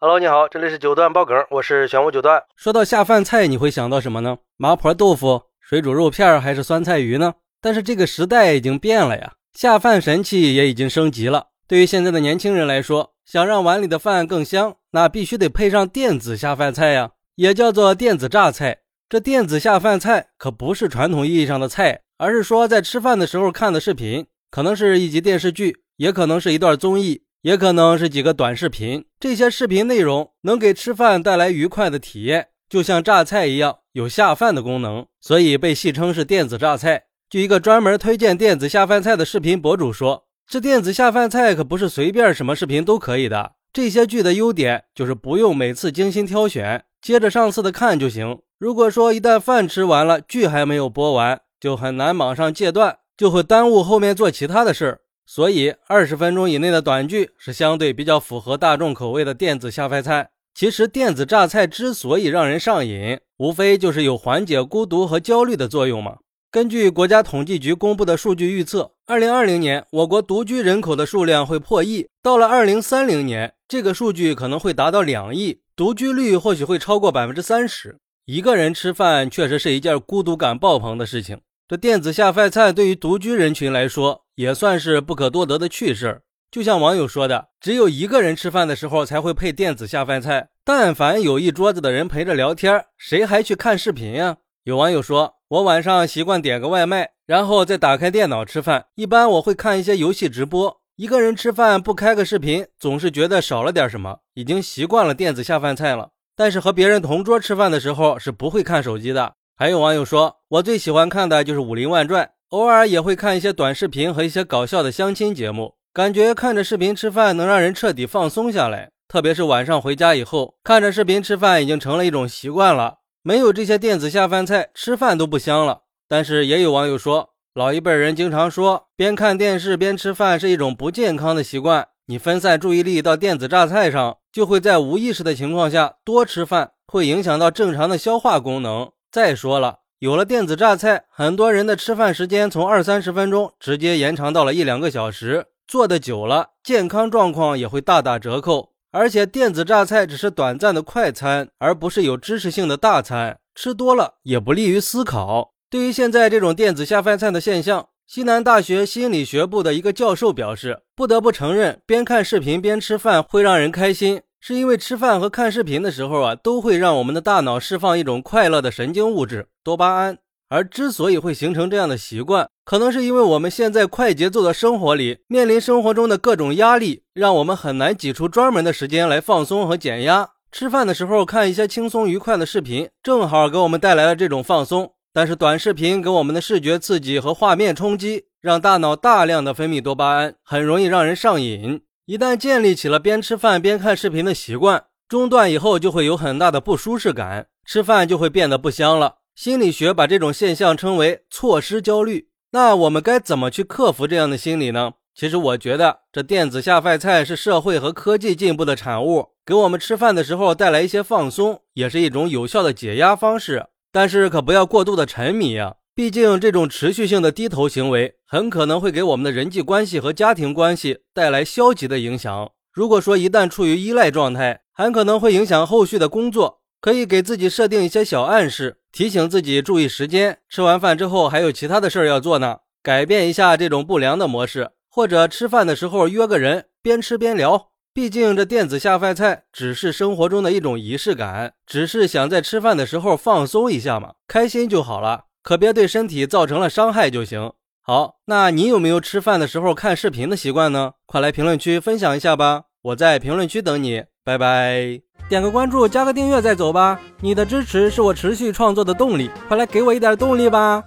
Hello，你好，这里是九段爆梗，我是玄武九段。说到下饭菜，你会想到什么呢？麻婆豆腐、水煮肉片还是酸菜鱼呢？但是这个时代已经变了呀，下饭神器也已经升级了。对于现在的年轻人来说，想让碗里的饭更香，那必须得配上电子下饭菜呀，也叫做电子榨菜。这电子下饭菜可不是传统意义上的菜，而是说在吃饭的时候看的视频，可能是一集电视剧，也可能是一段综艺。也可能是几个短视频，这些视频内容能给吃饭带来愉快的体验，就像榨菜一样，有下饭的功能，所以被戏称是电子榨菜。据一个专门推荐电子下饭菜的视频博主说，这电子下饭菜可不是随便什么视频都可以的。这些剧的优点就是不用每次精心挑选，接着上次的看就行。如果说一旦饭吃完了，剧还没有播完，就很难马上戒断，就会耽误后面做其他的事儿。所以，二十分钟以内的短剧是相对比较符合大众口味的电子下饭菜。其实，电子榨菜之所以让人上瘾，无非就是有缓解孤独和焦虑的作用嘛。根据国家统计局公布的数据预测，二零二零年我国独居人口的数量会破亿，到了二零三零年，这个数据可能会达到两亿，独居率或许会超过百分之三十。一个人吃饭确实是一件孤独感爆棚的事情。这电子下饭菜对于独居人群来说，也算是不可多得的趣事儿。就像网友说的，只有一个人吃饭的时候才会配电子下饭菜。但凡有一桌子的人陪着聊天，谁还去看视频呀？有网友说，我晚上习惯点个外卖，然后再打开电脑吃饭。一般我会看一些游戏直播。一个人吃饭不开个视频，总是觉得少了点什么。已经习惯了电子下饭菜了。但是和别人同桌吃饭的时候，是不会看手机的。还有网友说，我最喜欢看的就是《武林外传》，偶尔也会看一些短视频和一些搞笑的相亲节目，感觉看着视频吃饭能让人彻底放松下来。特别是晚上回家以后，看着视频吃饭已经成了一种习惯了。没有这些电子下饭菜，吃饭都不香了。但是也有网友说，老一辈人经常说，边看电视边吃饭是一种不健康的习惯。你分散注意力到电子榨菜上，就会在无意识的情况下多吃饭，会影响到正常的消化功能。再说了，有了电子榨菜，很多人的吃饭时间从二三十分钟直接延长到了一两个小时，做的久了，健康状况也会大打折扣。而且电子榨菜只是短暂的快餐，而不是有知识性的大餐，吃多了也不利于思考。对于现在这种电子下饭菜的现象，西南大学心理学部的一个教授表示，不得不承认，边看视频边吃饭会让人开心。是因为吃饭和看视频的时候啊，都会让我们的大脑释放一种快乐的神经物质多巴胺。而之所以会形成这样的习惯，可能是因为我们现在快节奏的生活里，面临生活中的各种压力，让我们很难挤出专门的时间来放松和减压。吃饭的时候看一些轻松愉快的视频，正好给我们带来了这种放松。但是短视频给我们的视觉刺激和画面冲击，让大脑大量的分泌多巴胺，很容易让人上瘾。一旦建立起了边吃饭边看视频的习惯，中断以后就会有很大的不舒适感，吃饭就会变得不香了。心理学把这种现象称为错失焦虑。那我们该怎么去克服这样的心理呢？其实我觉得，这电子下饭菜是社会和科技进步的产物，给我们吃饭的时候带来一些放松，也是一种有效的解压方式。但是可不要过度的沉迷呀。毕竟，这种持续性的低头行为很可能会给我们的人际关系和家庭关系带来消极的影响。如果说一旦处于依赖状态，很可能会影响后续的工作。可以给自己设定一些小暗示，提醒自己注意时间。吃完饭之后还有其他的事儿要做呢，改变一下这种不良的模式。或者吃饭的时候约个人，边吃边聊。毕竟这电子下饭菜只是生活中的一种仪式感，只是想在吃饭的时候放松一下嘛，开心就好了。可别对身体造成了伤害就行。好，那你有没有吃饭的时候看视频的习惯呢？快来评论区分享一下吧，我在评论区等你，拜拜。点个关注，加个订阅再走吧。你的支持是我持续创作的动力，快来给我一点动力吧。